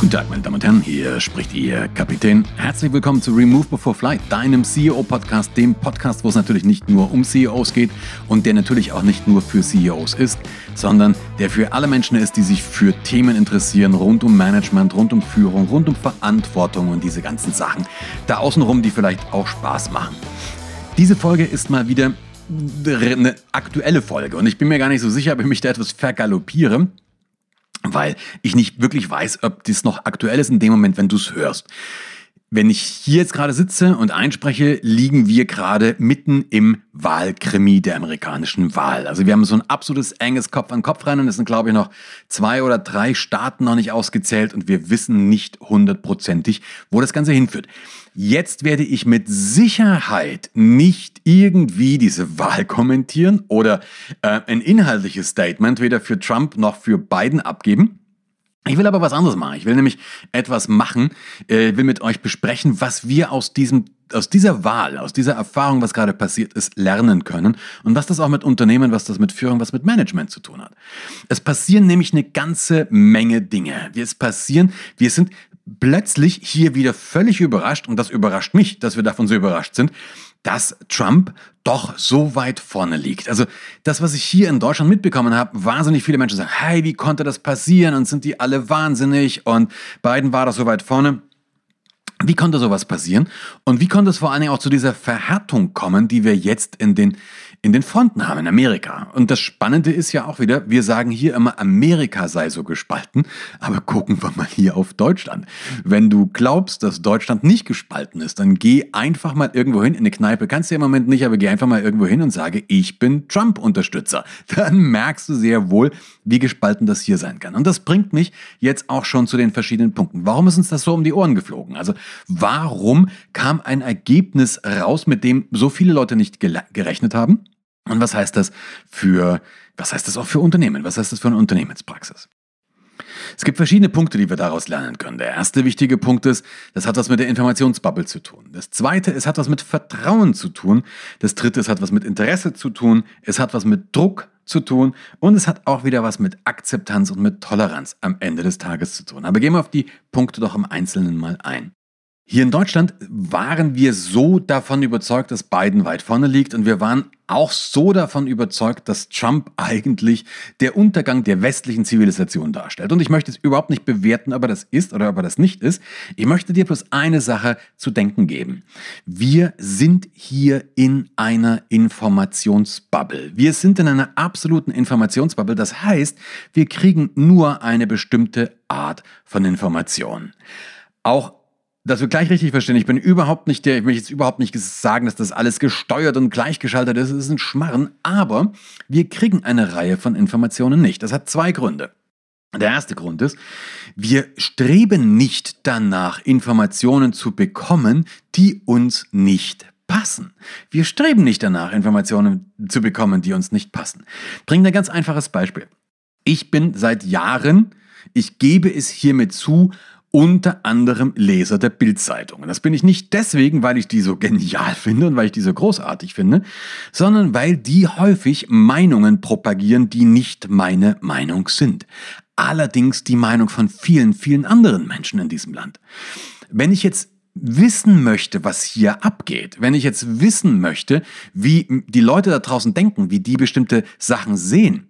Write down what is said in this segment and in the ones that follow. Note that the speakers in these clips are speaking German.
Guten Tag, meine Damen und Herren, hier spricht Ihr Kapitän. Herzlich willkommen zu Remove Before Flight, deinem CEO-Podcast, dem Podcast, wo es natürlich nicht nur um CEOs geht und der natürlich auch nicht nur für CEOs ist, sondern der für alle Menschen ist, die sich für Themen interessieren, rund um Management, rund um Führung, rund um Verantwortung und diese ganzen Sachen da außenrum, die vielleicht auch Spaß machen. Diese Folge ist mal wieder eine aktuelle Folge und ich bin mir gar nicht so sicher, ob ich mich da etwas vergaloppiere weil ich nicht wirklich weiß, ob das noch aktuell ist in dem Moment, wenn du es hörst. Wenn ich hier jetzt gerade sitze und einspreche, liegen wir gerade mitten im Wahlkrimi der amerikanischen Wahl. Also wir haben so ein absolutes enges Kopf-an-Kopf-Rennen. Es sind, glaube ich, noch zwei oder drei Staaten noch nicht ausgezählt und wir wissen nicht hundertprozentig, wo das Ganze hinführt. Jetzt werde ich mit Sicherheit nicht irgendwie diese Wahl kommentieren oder äh, ein inhaltliches Statement weder für Trump noch für Biden abgeben. Ich will aber was anderes machen. Ich will nämlich etwas machen, äh, will mit euch besprechen, was wir aus diesem aus dieser Wahl, aus dieser Erfahrung, was gerade passiert ist, lernen können und was das auch mit Unternehmen, was das mit Führung, was mit Management zu tun hat. Es passieren nämlich eine ganze Menge Dinge. Es passieren, wir sind plötzlich hier wieder völlig überrascht und das überrascht mich, dass wir davon so überrascht sind, dass Trump doch so weit vorne liegt. Also das, was ich hier in Deutschland mitbekommen habe, wahnsinnig viele Menschen sagen, hey, wie konnte das passieren und sind die alle wahnsinnig und Biden war doch so weit vorne. Wie konnte sowas passieren? Und wie konnte es vor allen Dingen auch zu dieser Verhärtung kommen, die wir jetzt in den, in den Fronten haben in Amerika? Und das Spannende ist ja auch wieder, wir sagen hier immer, Amerika sei so gespalten, aber gucken wir mal hier auf Deutschland. Wenn du glaubst, dass Deutschland nicht gespalten ist, dann geh einfach mal irgendwo hin in eine Kneipe. Kannst du im Moment nicht, aber geh einfach mal irgendwo hin und sage, ich bin Trump-Unterstützer. Dann merkst du sehr wohl, wie gespalten das hier sein kann. Und das bringt mich jetzt auch schon zu den verschiedenen Punkten. Warum ist uns das so um die Ohren geflogen? Also Warum kam ein Ergebnis raus, mit dem so viele Leute nicht gerechnet haben? Und was heißt das für, was heißt das auch für Unternehmen? Was heißt das für eine Unternehmenspraxis? Es gibt verschiedene Punkte, die wir daraus lernen können. Der erste wichtige Punkt ist, das hat was mit der Informationsbubble zu tun. Das zweite, es hat was mit Vertrauen zu tun. Das dritte, es hat was mit Interesse zu tun. Es hat was mit Druck zu tun. Und es hat auch wieder was mit Akzeptanz und mit Toleranz am Ende des Tages zu tun. Aber gehen wir auf die Punkte doch im Einzelnen mal ein. Hier in Deutschland waren wir so davon überzeugt, dass Biden weit vorne liegt und wir waren auch so davon überzeugt, dass Trump eigentlich der Untergang der westlichen Zivilisation darstellt. Und ich möchte es überhaupt nicht bewerten, ob er das ist oder ob er das nicht ist. Ich möchte dir bloß eine Sache zu denken geben. Wir sind hier in einer Informationsbubble. Wir sind in einer absoluten Informationsbubble. Das heißt, wir kriegen nur eine bestimmte Art von Information. Auch dass wir gleich richtig verstehen, ich bin überhaupt nicht der, ich möchte jetzt überhaupt nicht sagen, dass das alles gesteuert und gleichgeschaltet ist, es ist ein Schmarren, aber wir kriegen eine Reihe von Informationen nicht. Das hat zwei Gründe. Der erste Grund ist, wir streben nicht danach, Informationen zu bekommen, die uns nicht passen. Wir streben nicht danach, Informationen zu bekommen, die uns nicht passen. Bring ein ganz einfaches Beispiel. Ich bin seit Jahren, ich gebe es hiermit zu, unter anderem Leser der Bildzeitung. Das bin ich nicht deswegen, weil ich die so genial finde und weil ich die so großartig finde, sondern weil die häufig Meinungen propagieren, die nicht meine Meinung sind. Allerdings die Meinung von vielen, vielen anderen Menschen in diesem Land. Wenn ich jetzt wissen möchte, was hier abgeht, wenn ich jetzt wissen möchte, wie die Leute da draußen denken, wie die bestimmte Sachen sehen,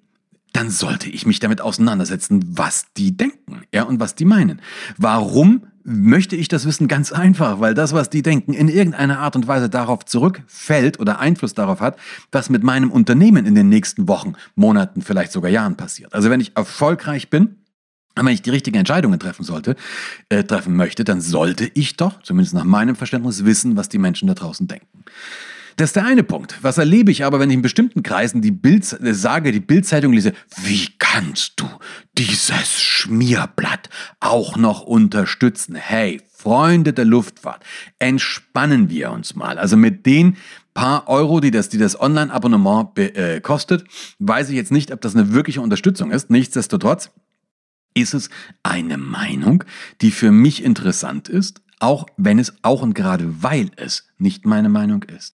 dann sollte ich mich damit auseinandersetzen, was die denken, ja, und was die meinen. Warum möchte ich das wissen? Ganz einfach, weil das, was die denken, in irgendeiner Art und Weise darauf zurückfällt oder Einfluss darauf hat, was mit meinem Unternehmen in den nächsten Wochen, Monaten, vielleicht sogar Jahren passiert. Also wenn ich erfolgreich bin, wenn ich die richtigen Entscheidungen treffen sollte, äh, treffen möchte, dann sollte ich doch, zumindest nach meinem Verständnis, wissen, was die Menschen da draußen denken. Das ist der eine Punkt. Was erlebe ich aber, wenn ich in bestimmten Kreisen die Bild äh, sage, die Bildzeitung lese, wie kannst du dieses Schmierblatt auch noch unterstützen? Hey, Freunde der Luftfahrt, entspannen wir uns mal. Also mit den paar Euro, die das, die das Online-Abonnement äh, kostet, weiß ich jetzt nicht, ob das eine wirkliche Unterstützung ist. Nichtsdestotrotz ist es eine Meinung, die für mich interessant ist, auch wenn es auch und gerade weil es nicht meine Meinung ist.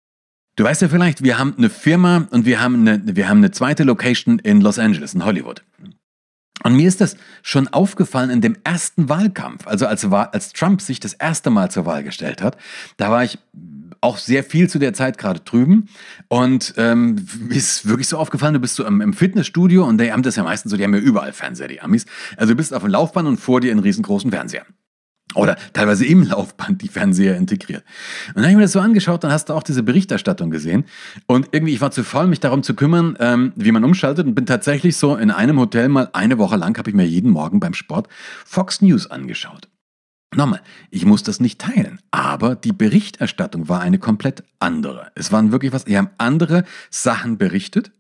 Du weißt ja vielleicht, wir haben eine Firma und wir haben eine, wir haben eine zweite Location in Los Angeles, in Hollywood. Und mir ist das schon aufgefallen in dem ersten Wahlkampf, also als, als Trump sich das erste Mal zur Wahl gestellt hat. Da war ich auch sehr viel zu der Zeit gerade drüben. Und ähm, ist wirklich so aufgefallen, du bist so im, im, Fitnessstudio und die haben das ja meistens so, die haben ja überall Fernseher, die Amis. Also du bist auf dem Laufband und vor dir einen riesengroßen Fernseher. Oder teilweise im Laufband die Fernseher integriert. Und dann habe ich mir das so angeschaut, dann hast du auch diese Berichterstattung gesehen. Und irgendwie, ich war zu faul, mich darum zu kümmern, ähm, wie man umschaltet und bin tatsächlich so in einem Hotel mal eine Woche lang, habe ich mir jeden Morgen beim Sport Fox News angeschaut. Nochmal, ich muss das nicht teilen, aber die Berichterstattung war eine komplett andere. Es waren wirklich was, die haben andere Sachen berichtet,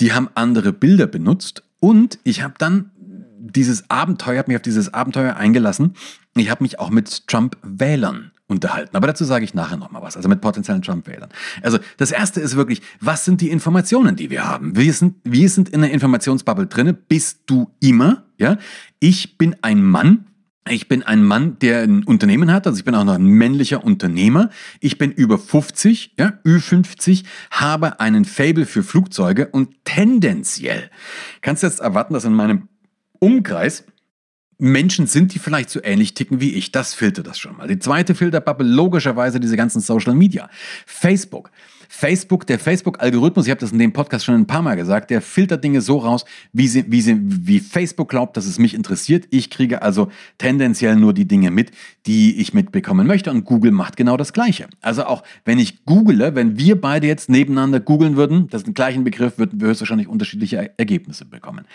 die haben andere Bilder benutzt und ich habe dann dieses Abenteuer, habe mich auf dieses Abenteuer eingelassen. Ich habe mich auch mit Trump-Wählern unterhalten. Aber dazu sage ich nachher nochmal was, also mit potenziellen Trump-Wählern. Also das Erste ist wirklich, was sind die Informationen, die wir haben? Wir sind, wir sind in der Informationsbubble drinne. Bist du immer? Ja, ich bin ein Mann, ich bin ein Mann, der ein Unternehmen hat, also ich bin auch noch ein männlicher Unternehmer. Ich bin über 50, ja, Ü50, habe einen Fable für Flugzeuge und tendenziell kannst du jetzt erwarten, dass in meinem Umkreis Menschen sind, die vielleicht so ähnlich ticken wie ich. Das filtert das schon mal. Die zweite Filterbubble, logischerweise diese ganzen Social Media. Facebook. Facebook, der Facebook-Algorithmus, ich habe das in dem Podcast schon ein paar Mal gesagt, der filtert Dinge so raus, wie, sie, wie, sie, wie Facebook glaubt, dass es mich interessiert. Ich kriege also tendenziell nur die Dinge mit, die ich mitbekommen möchte. Und Google macht genau das Gleiche. Also auch wenn ich google, wenn wir beide jetzt nebeneinander googeln würden, das ist den gleichen Begriff, würden wir höchstwahrscheinlich unterschiedliche Ergebnisse bekommen.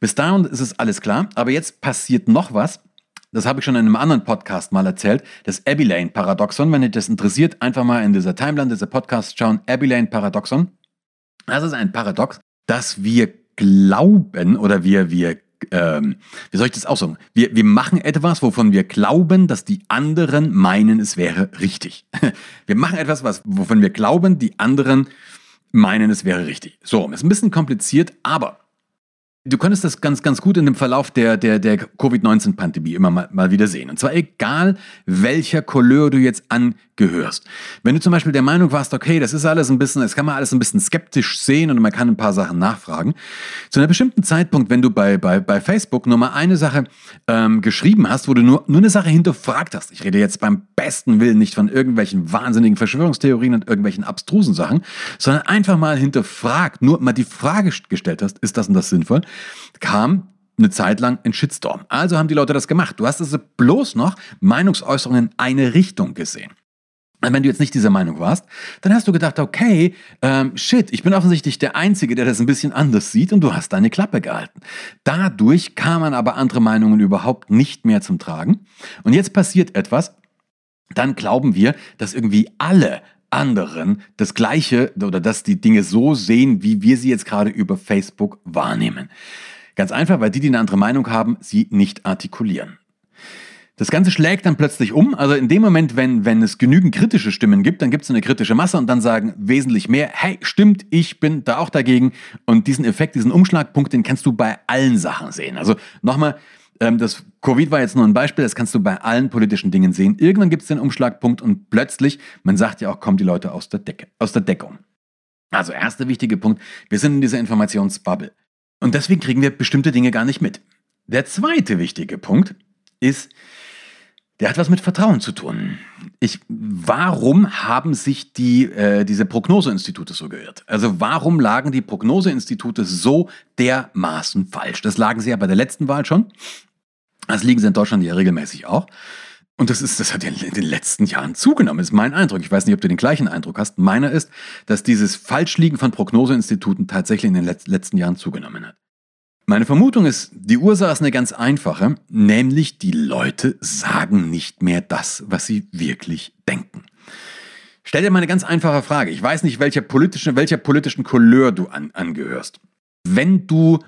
Bis dahin ist es alles klar. Aber jetzt passiert noch was das habe ich schon in einem anderen Podcast mal erzählt, das Abilene-Paradoxon. Wenn dich das interessiert, einfach mal in dieser Timeline dieser Podcast schauen. Abilene-Paradoxon. Das ist ein Paradox, dass wir glauben oder wir, wir ähm, wie soll ich das aussagen? Wir, wir machen etwas, wovon wir glauben, dass die anderen meinen, es wäre richtig. Wir machen etwas, was, wovon wir glauben, die anderen meinen, es wäre richtig. So, ist ein bisschen kompliziert, aber Du konntest das ganz, ganz gut in dem Verlauf der, der, der Covid-19-Pandemie immer mal, mal wieder sehen. Und zwar egal, welcher Couleur du jetzt angehörst. Wenn du zum Beispiel der Meinung warst, okay, das ist alles ein bisschen, das kann man alles ein bisschen skeptisch sehen und man kann ein paar Sachen nachfragen. Zu einem bestimmten Zeitpunkt, wenn du bei, bei, bei Facebook nur mal eine Sache ähm, geschrieben hast, wo du nur, nur eine Sache hinterfragt hast. Ich rede jetzt beim besten Willen nicht von irgendwelchen wahnsinnigen Verschwörungstheorien und irgendwelchen abstrusen Sachen, sondern einfach mal hinterfragt, nur mal die Frage gestellt hast, ist das und das sinnvoll? Kam eine Zeit lang ein Shitstorm. Also haben die Leute das gemacht. Du hast also bloß noch Meinungsäußerungen in eine Richtung gesehen. Und wenn du jetzt nicht dieser Meinung warst, dann hast du gedacht, okay, ähm, shit, ich bin offensichtlich der Einzige, der das ein bisschen anders sieht und du hast deine Klappe gehalten. Dadurch kamen aber andere Meinungen überhaupt nicht mehr zum Tragen. Und jetzt passiert etwas, dann glauben wir, dass irgendwie alle anderen das Gleiche oder dass die Dinge so sehen, wie wir sie jetzt gerade über Facebook wahrnehmen. Ganz einfach, weil die, die eine andere Meinung haben, sie nicht artikulieren. Das Ganze schlägt dann plötzlich um. Also in dem Moment, wenn, wenn es genügend kritische Stimmen gibt, dann gibt es eine kritische Masse und dann sagen wesentlich mehr, hey, stimmt, ich bin da auch dagegen. Und diesen Effekt, diesen Umschlagpunkt, den kannst du bei allen Sachen sehen. Also nochmal, ähm, das Covid war jetzt nur ein Beispiel, das kannst du bei allen politischen Dingen sehen. Irgendwann gibt es den Umschlagpunkt und plötzlich, man sagt ja auch, kommen die Leute aus der, Decke, aus der Deckung. Also erster wichtiger Punkt, wir sind in dieser Informationsbubble. Und deswegen kriegen wir bestimmte Dinge gar nicht mit. Der zweite wichtige Punkt ist, der hat was mit Vertrauen zu tun. Ich, warum haben sich die, äh, diese Prognoseinstitute so geirrt? Also warum lagen die Prognoseinstitute so dermaßen falsch? Das lagen sie ja bei der letzten Wahl schon. Das liegen sie in Deutschland ja regelmäßig auch. Und das, ist, das hat ja in den letzten Jahren zugenommen, ist mein Eindruck. Ich weiß nicht, ob du den gleichen Eindruck hast. Meiner ist, dass dieses Falschliegen von Prognoseinstituten tatsächlich in den letzten Jahren zugenommen hat. Meine Vermutung ist, die Ursache ist eine ganz einfache, nämlich die Leute sagen nicht mehr das, was sie wirklich denken. Stell dir mal eine ganz einfache Frage. Ich weiß nicht, welcher politischen, welcher politischen Couleur du an, angehörst. Wenn du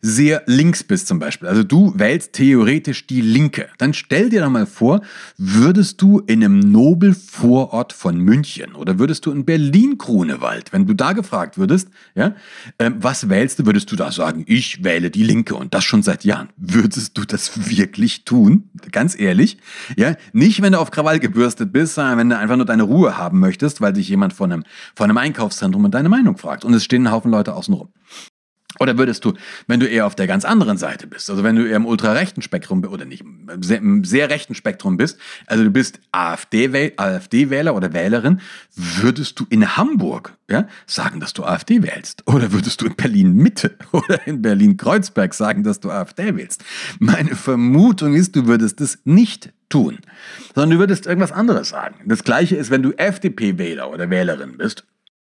sehr links bist zum Beispiel, also du wählst theoretisch die Linke, dann stell dir doch mal vor, würdest du in einem Nobelvorort von München oder würdest du in Berlin-Grunewald, wenn du da gefragt würdest, ja, äh, was wählst du, würdest du da sagen, ich wähle die Linke und das schon seit Jahren. Würdest du das wirklich tun? Ganz ehrlich, ja, nicht wenn du auf Krawall gebürstet bist, sondern wenn du einfach nur deine Ruhe haben möchtest, weil dich jemand von einem, von einem Einkaufszentrum in deine Meinung fragt und es stehen ein Haufen Leute außen rum. Oder würdest du, wenn du eher auf der ganz anderen Seite bist, also wenn du eher im ultrarechten Spektrum oder nicht, im sehr, im sehr rechten Spektrum bist, also du bist AfD-Wähler AfD oder Wählerin, würdest du in Hamburg ja, sagen, dass du AfD wählst? Oder würdest du in Berlin-Mitte oder in Berlin-Kreuzberg sagen, dass du AfD wählst? Meine Vermutung ist, du würdest es nicht tun, sondern du würdest irgendwas anderes sagen. Das gleiche ist, wenn du FDP-Wähler oder Wählerin bist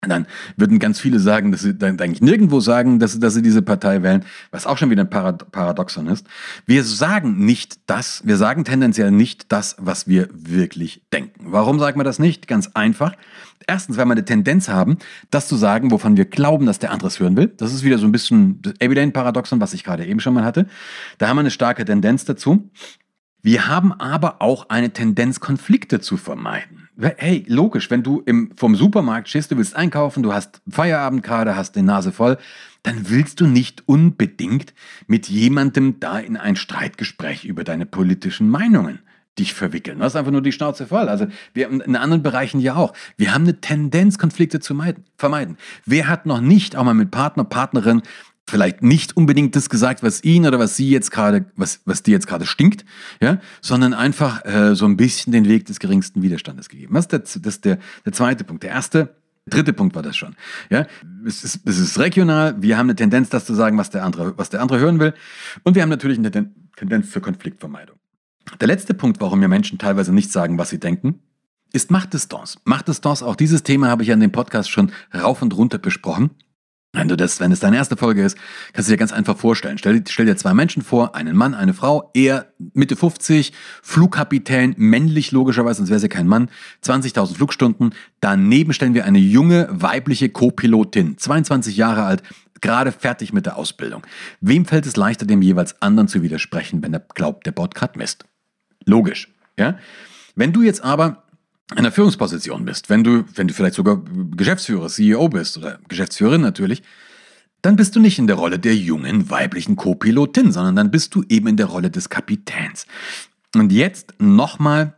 dann würden ganz viele sagen, dass sie dann eigentlich nirgendwo sagen, dass, dass sie diese Partei wählen, was auch schon wieder ein Paradoxon ist. Wir sagen nicht das, wir sagen tendenziell nicht das, was wir wirklich denken. Warum sagen wir das nicht? Ganz einfach. Erstens, weil wir eine Tendenz haben, das zu sagen, wovon wir glauben, dass der andere es hören will. Das ist wieder so ein bisschen das Evident-Paradoxon, was ich gerade eben schon mal hatte. Da haben wir eine starke Tendenz dazu. Wir haben aber auch eine Tendenz, Konflikte zu vermeiden. Hey, logisch, wenn du im, vom Supermarkt stehst, du willst einkaufen, du hast Feierabend gerade, hast die Nase voll, dann willst du nicht unbedingt mit jemandem da in ein Streitgespräch über deine politischen Meinungen dich verwickeln. Du hast einfach nur die Schnauze voll. Also wir in anderen Bereichen ja auch. Wir haben eine Tendenz, Konflikte zu vermeiden. Wer hat noch nicht auch mal mit Partner, Partnerin vielleicht nicht unbedingt das gesagt, was ihn oder was sie jetzt gerade, was, was dir jetzt gerade stinkt, ja, sondern einfach äh, so ein bisschen den Weg des geringsten Widerstandes gegeben. Das ist, der, das ist der, der zweite Punkt. Der erste, dritte Punkt war das schon. Ja, es ist, es ist regional. Wir haben eine Tendenz, das zu sagen, was der andere, was der andere hören will. Und wir haben natürlich eine Tendenz zur Konfliktvermeidung. Der letzte Punkt, warum mir Menschen teilweise nicht sagen, was sie denken, ist Machtdistanz. Machtdistanz, auch dieses Thema habe ich an dem Podcast schon rauf und runter besprochen. Wenn du das, wenn es deine erste Folge ist, kannst du dir ganz einfach vorstellen. Stell, stell, dir zwei Menschen vor, einen Mann, eine Frau, er Mitte 50, Flugkapitän, männlich logischerweise, sonst wäre sie kein Mann, 20.000 Flugstunden. Daneben stellen wir eine junge, weibliche Co-Pilotin, 22 Jahre alt, gerade fertig mit der Ausbildung. Wem fällt es leichter, dem jeweils anderen zu widersprechen, wenn er glaubt, der Bot gerade Mist? Logisch, ja? Wenn du jetzt aber einer Führungsposition bist, wenn du, wenn du vielleicht sogar Geschäftsführer, CEO bist oder Geschäftsführerin natürlich, dann bist du nicht in der Rolle der jungen weiblichen Co-Pilotin, sondern dann bist du eben in der Rolle des Kapitäns. Und jetzt nochmal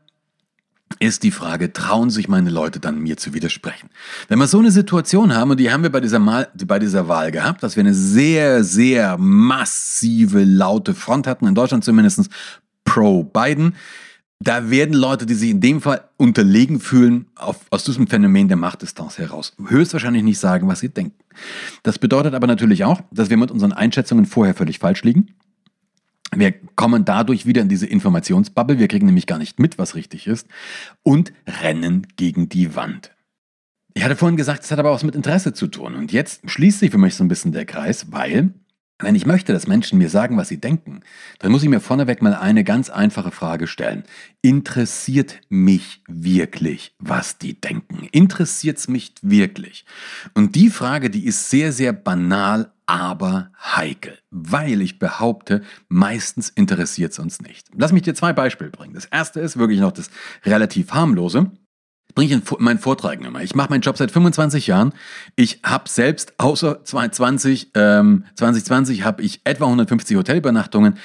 ist die Frage, trauen sich meine Leute dann mir zu widersprechen? Wenn wir so eine Situation haben, und die haben wir bei dieser, Mal, bei dieser Wahl gehabt, dass wir eine sehr, sehr massive, laute Front hatten, in Deutschland zumindest pro Biden, da werden Leute, die sich in dem Fall unterlegen fühlen, auf, aus diesem Phänomen der Machtdistanz heraus, höchstwahrscheinlich nicht sagen, was sie denken. Das bedeutet aber natürlich auch, dass wir mit unseren Einschätzungen vorher völlig falsch liegen. Wir kommen dadurch wieder in diese Informationsbubble, wir kriegen nämlich gar nicht mit, was richtig ist, und rennen gegen die Wand. Ich hatte vorhin gesagt, es hat aber auch was mit Interesse zu tun. Und jetzt schließt sich für mich so ein bisschen der Kreis, weil wenn ich möchte, dass Menschen mir sagen, was sie denken, dann muss ich mir vorneweg mal eine ganz einfache Frage stellen. Interessiert mich wirklich, was die denken? Interessiert es mich wirklich? Und die Frage, die ist sehr, sehr banal, aber heikel, weil ich behaupte, meistens interessiert es uns nicht. Lass mich dir zwei Beispiele bringen. Das erste ist wirklich noch das relativ harmlose bringe ich meinen Vortrag immer. Ich mache meinen Job seit 25 Jahren. Ich habe selbst außer 2020, ähm, 2020 habe ich etwa 150 Hotelübernachtungen.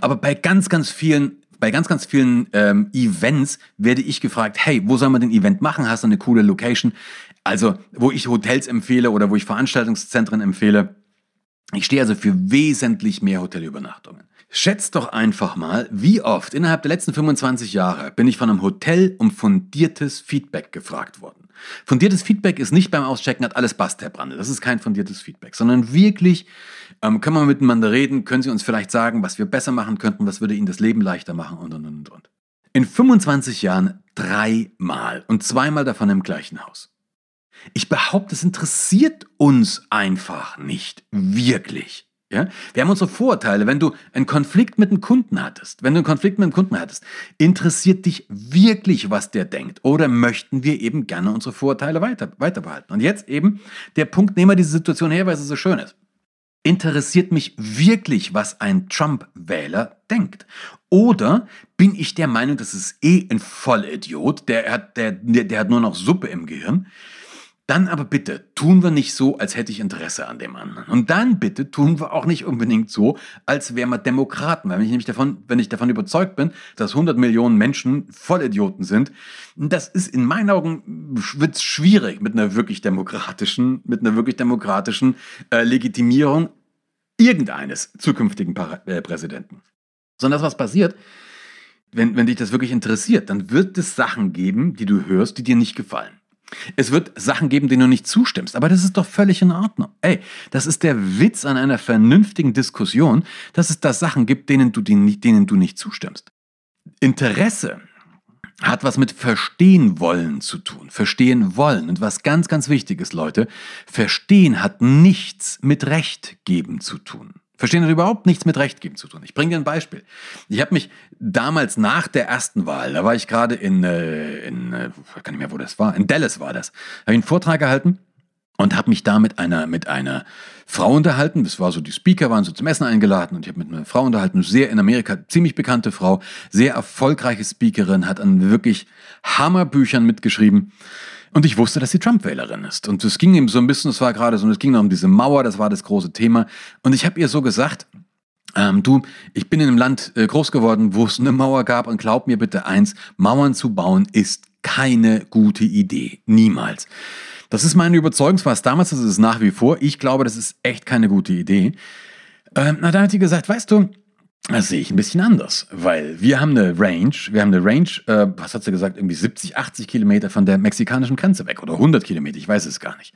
Aber bei ganz, ganz vielen bei ganz, ganz vielen ähm, Events werde ich gefragt, hey, wo soll man den Event machen? Hast du eine coole Location? Also, wo ich Hotels empfehle oder wo ich Veranstaltungszentren empfehle. Ich stehe also für wesentlich mehr Hotelübernachtungen. Schätzt doch einfach mal, wie oft innerhalb der letzten 25 Jahre bin ich von einem Hotel um fundiertes Feedback gefragt worden. Fundiertes Feedback ist nicht beim Auschecken hat alles passt, Herr Brande. Das ist kein fundiertes Feedback, sondern wirklich ähm, können wir miteinander reden, können Sie uns vielleicht sagen, was wir besser machen könnten, was würde Ihnen das Leben leichter machen und und und und. In 25 Jahren dreimal und zweimal davon im gleichen Haus. Ich behaupte, es interessiert uns einfach nicht wirklich. Ja? Wir haben unsere Vorteile. Wenn du einen Konflikt mit einem Kunden hattest, wenn du einen Konflikt mit einem Kunden hattest, interessiert dich wirklich, was der denkt? Oder möchten wir eben gerne unsere Vorteile weiter, weiter behalten? Und jetzt eben der Punkt, nehmen wir diese Situation her, weil es so schön ist. Interessiert mich wirklich, was ein Trump-Wähler denkt? Oder bin ich der Meinung, das ist eh ein Vollidiot, der hat, der, der hat nur noch Suppe im Gehirn? Dann aber bitte tun wir nicht so, als hätte ich Interesse an dem anderen. Und dann bitte tun wir auch nicht unbedingt so, als wären wir Demokraten. Weil wenn ich nämlich davon, wenn ich davon überzeugt bin, dass 100 Millionen Menschen Vollidioten sind, das ist in meinen Augen wird's schwierig mit einer wirklich demokratischen, mit einer wirklich demokratischen äh, Legitimierung irgendeines zukünftigen Par äh, Präsidenten. Sondern das, was passiert, wenn, wenn dich das wirklich interessiert, dann wird es Sachen geben, die du hörst, die dir nicht gefallen. Es wird Sachen geben, denen du nicht zustimmst, aber das ist doch völlig in Ordnung. Ey, das ist der Witz an einer vernünftigen Diskussion, dass es da Sachen gibt, denen du, denen du nicht zustimmst. Interesse hat was mit verstehen wollen zu tun. Verstehen wollen. Und was ganz, ganz wichtig ist, Leute, verstehen hat nichts mit Recht geben zu tun. Verstehen hat überhaupt nichts mit Recht geben zu tun. Ich bringe dir ein Beispiel. Ich habe mich damals nach der ersten Wahl, da war ich gerade in, äh, in äh, ich kann mehr, wo das war, in Dallas war das, habe ich einen Vortrag gehalten und habe mich da mit einer, mit einer Frau unterhalten. Das war so, die Speaker waren so zum Essen eingeladen und ich habe mit einer Frau unterhalten, sehr in Amerika, ziemlich bekannte Frau, sehr erfolgreiche Speakerin, hat an wirklich Hammerbüchern mitgeschrieben. Und ich wusste, dass sie Trump-Wählerin ist. Und es ging ihm so ein bisschen, es war gerade so, es ging noch um diese Mauer, das war das große Thema. Und ich habe ihr so gesagt, ähm, du, ich bin in einem Land äh, groß geworden, wo es eine Mauer gab und glaub mir bitte eins, Mauern zu bauen ist keine gute Idee. Niemals. Das ist meine Überzeugung, was damals, das ist es nach wie vor. Ich glaube, das ist echt keine gute Idee. Ähm, na, da hat sie gesagt, weißt du, das sehe ich ein bisschen anders, weil wir haben eine Range, wir haben eine Range, äh, was hat sie gesagt, irgendwie 70, 80 Kilometer von der mexikanischen Grenze weg oder 100 Kilometer, ich weiß es gar nicht.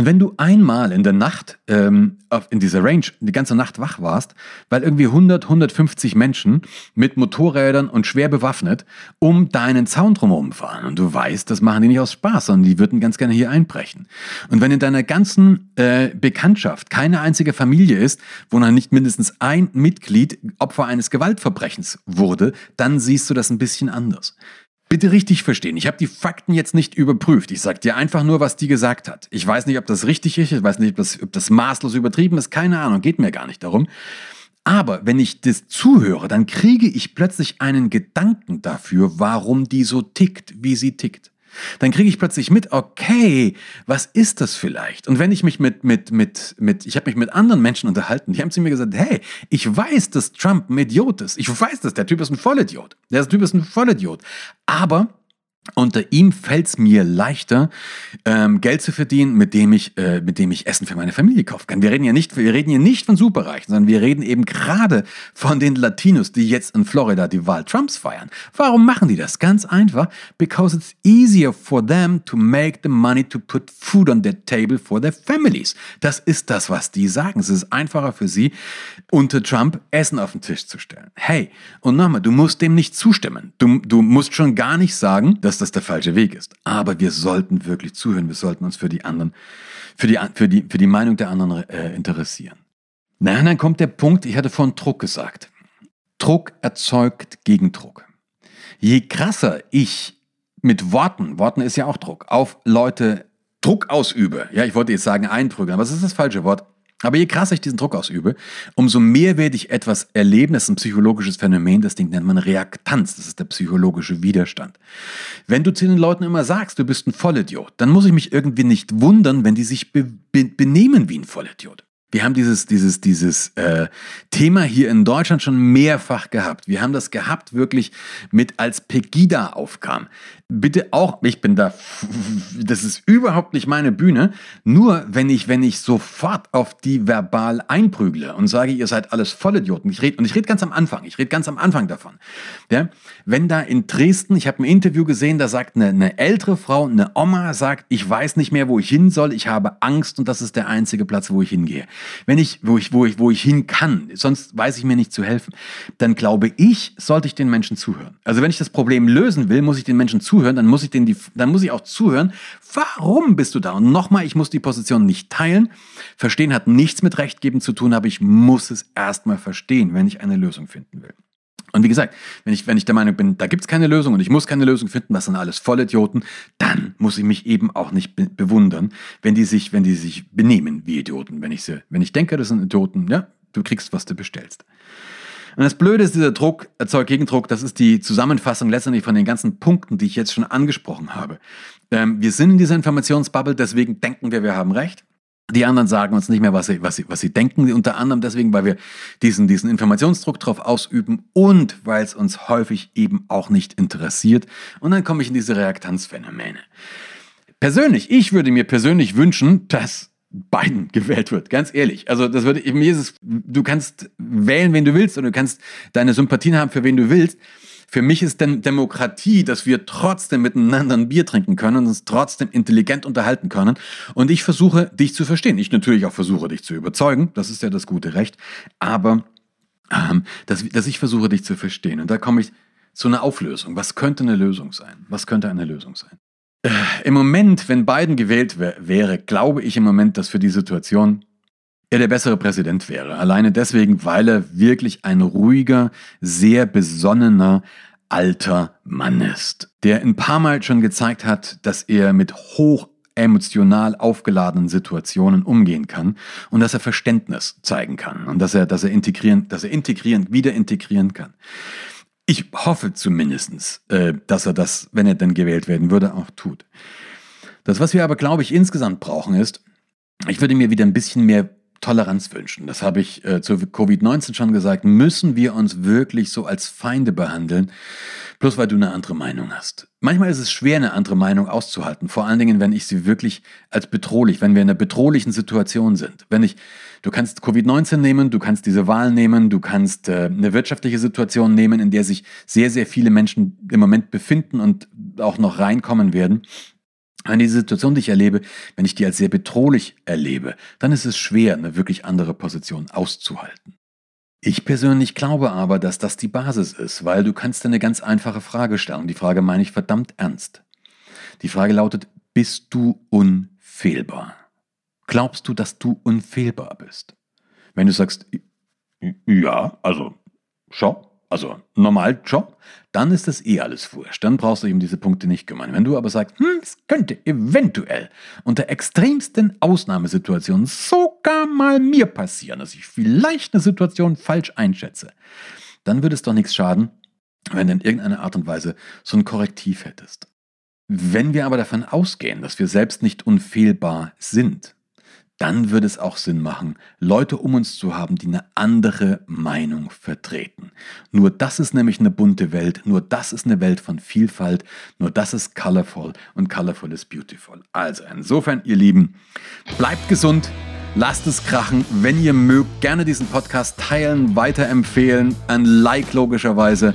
Und wenn du einmal in der Nacht ähm, in dieser Range die ganze Nacht wach warst, weil irgendwie 100, 150 Menschen mit Motorrädern und schwer bewaffnet um deinen Zaun drumherum fahren und du weißt, das machen die nicht aus Spaß, sondern die würden ganz gerne hier einbrechen. Und wenn in deiner ganzen äh, Bekanntschaft keine einzige Familie ist, wo noch nicht mindestens ein Mitglied Opfer eines Gewaltverbrechens wurde, dann siehst du das ein bisschen anders. Bitte richtig verstehen. Ich habe die Fakten jetzt nicht überprüft. Ich sage dir einfach nur, was die gesagt hat. Ich weiß nicht, ob das richtig ist. Ich weiß nicht, ob das, ob das maßlos übertrieben ist. Keine Ahnung. Geht mir gar nicht darum. Aber wenn ich das zuhöre, dann kriege ich plötzlich einen Gedanken dafür, warum die so tickt, wie sie tickt dann kriege ich plötzlich mit, okay, was ist das vielleicht? Und wenn ich mich mit, mit, mit, mit, ich habe mich mit anderen Menschen unterhalten, die haben zu mir gesagt, hey, ich weiß, dass Trump ein Idiot ist. Ich weiß das, der Typ ist ein Vollidiot. Der Typ ist ein Vollidiot. Aber unter ihm fällt es mir leichter, ähm, Geld zu verdienen, mit dem ich, äh, mit dem ich Essen für meine Familie kaufen kann. Wir reden ja nicht, wir reden hier nicht von Superreichen, sondern wir reden eben gerade von den Latinos, die jetzt in Florida die Wahl Trumps feiern. Warum machen die das? Ganz einfach, because it's easier for them to make the money to put food on their table for their families. Das ist das, was die sagen. Es ist einfacher für sie, unter Trump Essen auf den Tisch zu stellen. Hey, und nochmal, du musst dem nicht zustimmen. Du, du musst schon gar nicht sagen, dass das der falsche Weg ist. Aber wir sollten wirklich zuhören, wir sollten uns für die anderen, für die, für die, für die Meinung der anderen äh, interessieren. Na, dann kommt der Punkt, ich hatte vorhin Druck gesagt. Druck erzeugt Gegendruck. Je krasser ich mit Worten, Worten ist ja auch Druck, auf Leute Druck ausübe, ja, ich wollte jetzt sagen einprügeln, aber was ist das falsche Wort? Aber je krasser ich diesen Druck ausübe, umso mehr werde ich etwas erleben. Das ist ein psychologisches Phänomen, das Ding nennt man Reaktanz. Das ist der psychologische Widerstand. Wenn du zu den Leuten immer sagst, du bist ein Vollidiot, dann muss ich mich irgendwie nicht wundern, wenn die sich be be benehmen wie ein Vollidiot. Wir haben dieses, dieses, dieses äh, Thema hier in Deutschland schon mehrfach gehabt. Wir haben das gehabt wirklich mit als Pegida aufkam bitte auch, ich bin da, das ist überhaupt nicht meine Bühne. Nur wenn ich, wenn ich sofort auf die verbal einprügle und sage, ihr seid alles Vollidioten. Ich rede, und ich rede ganz am Anfang, ich rede ganz am Anfang davon. Ja? Wenn da in Dresden, ich habe ein Interview gesehen, da sagt eine, eine ältere Frau, eine Oma sagt, ich weiß nicht mehr, wo ich hin soll, ich habe Angst und das ist der einzige Platz, wo ich hingehe. Wenn ich, wo ich, wo ich, wo ich hin kann, sonst weiß ich mir nicht zu helfen, dann glaube ich, sollte ich den Menschen zuhören. Also wenn ich das Problem lösen will, muss ich den Menschen zuhören zuhören, dann muss ich, den dann muss ich auch zuhören, warum bist du da? Und nochmal, ich muss die Position nicht teilen. Verstehen hat nichts mit Recht geben zu tun, aber ich muss es erstmal verstehen, wenn ich eine Lösung finden will. Und wie gesagt, wenn ich, wenn ich der Meinung bin, da gibt es keine Lösung und ich muss keine Lösung finden, das sind alles Vollidioten, dann muss ich mich eben auch nicht be bewundern, wenn die sich, wenn die sich benehmen wie Idioten. Wenn ich sie, wenn ich denke, das sind Idioten, ja, du kriegst, was du bestellst. Und das Blöde ist, dieser Druck erzeugt Gegendruck. Das ist die Zusammenfassung letztendlich von den ganzen Punkten, die ich jetzt schon angesprochen habe. Ähm, wir sind in dieser Informationsbubble, deswegen denken wir, wir haben recht. Die anderen sagen uns nicht mehr, was sie, was sie, was sie denken, unter anderem deswegen, weil wir diesen, diesen Informationsdruck drauf ausüben und weil es uns häufig eben auch nicht interessiert. Und dann komme ich in diese Reaktanzphänomene. Persönlich, ich würde mir persönlich wünschen, dass Biden gewählt wird, ganz ehrlich. Also das würde mir ist es, du kannst wählen, wen du willst und du kannst deine Sympathien haben für wen du willst. Für mich ist denn Demokratie, dass wir trotzdem miteinander ein Bier trinken können und uns trotzdem intelligent unterhalten können. Und ich versuche, dich zu verstehen. Ich natürlich auch versuche, dich zu überzeugen. Das ist ja das gute Recht. Aber ähm, dass, dass ich versuche, dich zu verstehen. Und da komme ich zu einer Auflösung. Was könnte eine Lösung sein? Was könnte eine Lösung sein? Äh, Im Moment, wenn Biden gewählt wäre, glaube ich im Moment, dass für die Situation er der bessere Präsident wäre. Alleine deswegen, weil er wirklich ein ruhiger, sehr besonnener, alter Mann ist, der ein paar Mal schon gezeigt hat, dass er mit hoch emotional aufgeladenen Situationen umgehen kann und dass er Verständnis zeigen kann und dass er, dass er integrieren, dass er integrieren, wieder integrieren kann. Ich hoffe zumindest, äh, dass er das, wenn er denn gewählt werden würde, auch tut. Das, was wir aber, glaube ich, insgesamt brauchen, ist, ich würde mir wieder ein bisschen mehr Toleranz wünschen. Das habe ich äh, zu Covid-19 schon gesagt. Müssen wir uns wirklich so als Feinde behandeln, bloß weil du eine andere Meinung hast? Manchmal ist es schwer, eine andere Meinung auszuhalten. Vor allen Dingen, wenn ich sie wirklich als bedrohlich, wenn wir in einer bedrohlichen Situation sind. Wenn ich, du kannst Covid-19 nehmen, du kannst diese Wahl nehmen, du kannst äh, eine wirtschaftliche Situation nehmen, in der sich sehr, sehr viele Menschen im Moment befinden und auch noch reinkommen werden. Wenn die Situation, die ich erlebe, wenn ich die als sehr bedrohlich erlebe, dann ist es schwer, eine wirklich andere Position auszuhalten. Ich persönlich glaube aber, dass das die Basis ist, weil du kannst eine ganz einfache Frage stellen. Die Frage meine ich verdammt ernst. Die Frage lautet, bist du unfehlbar? Glaubst du, dass du unfehlbar bist? Wenn du sagst, ja, also, schon, also normal Job, dann ist das eh alles wurscht. Dann brauchst du um diese Punkte nicht kümmern. Wenn du aber sagst, hm, es könnte eventuell unter extremsten Ausnahmesituationen sogar mal mir passieren, dass ich vielleicht eine Situation falsch einschätze, dann würde es doch nichts schaden, wenn du in irgendeiner Art und Weise so ein Korrektiv hättest. Wenn wir aber davon ausgehen, dass wir selbst nicht unfehlbar sind, dann würde es auch Sinn machen, Leute um uns zu haben, die eine andere Meinung vertreten. Nur das ist nämlich eine bunte Welt, nur das ist eine Welt von Vielfalt, nur das ist colorful und colorful ist beautiful. Also insofern, ihr Lieben, bleibt gesund, lasst es krachen. Wenn ihr mögt, gerne diesen Podcast teilen, weiterempfehlen, ein Like logischerweise.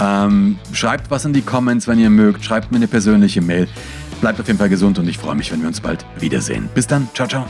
Ähm, schreibt was in die Comments, wenn ihr mögt, schreibt mir eine persönliche Mail. Bleibt auf jeden Fall gesund und ich freue mich, wenn wir uns bald wiedersehen. Bis dann, ciao, ciao.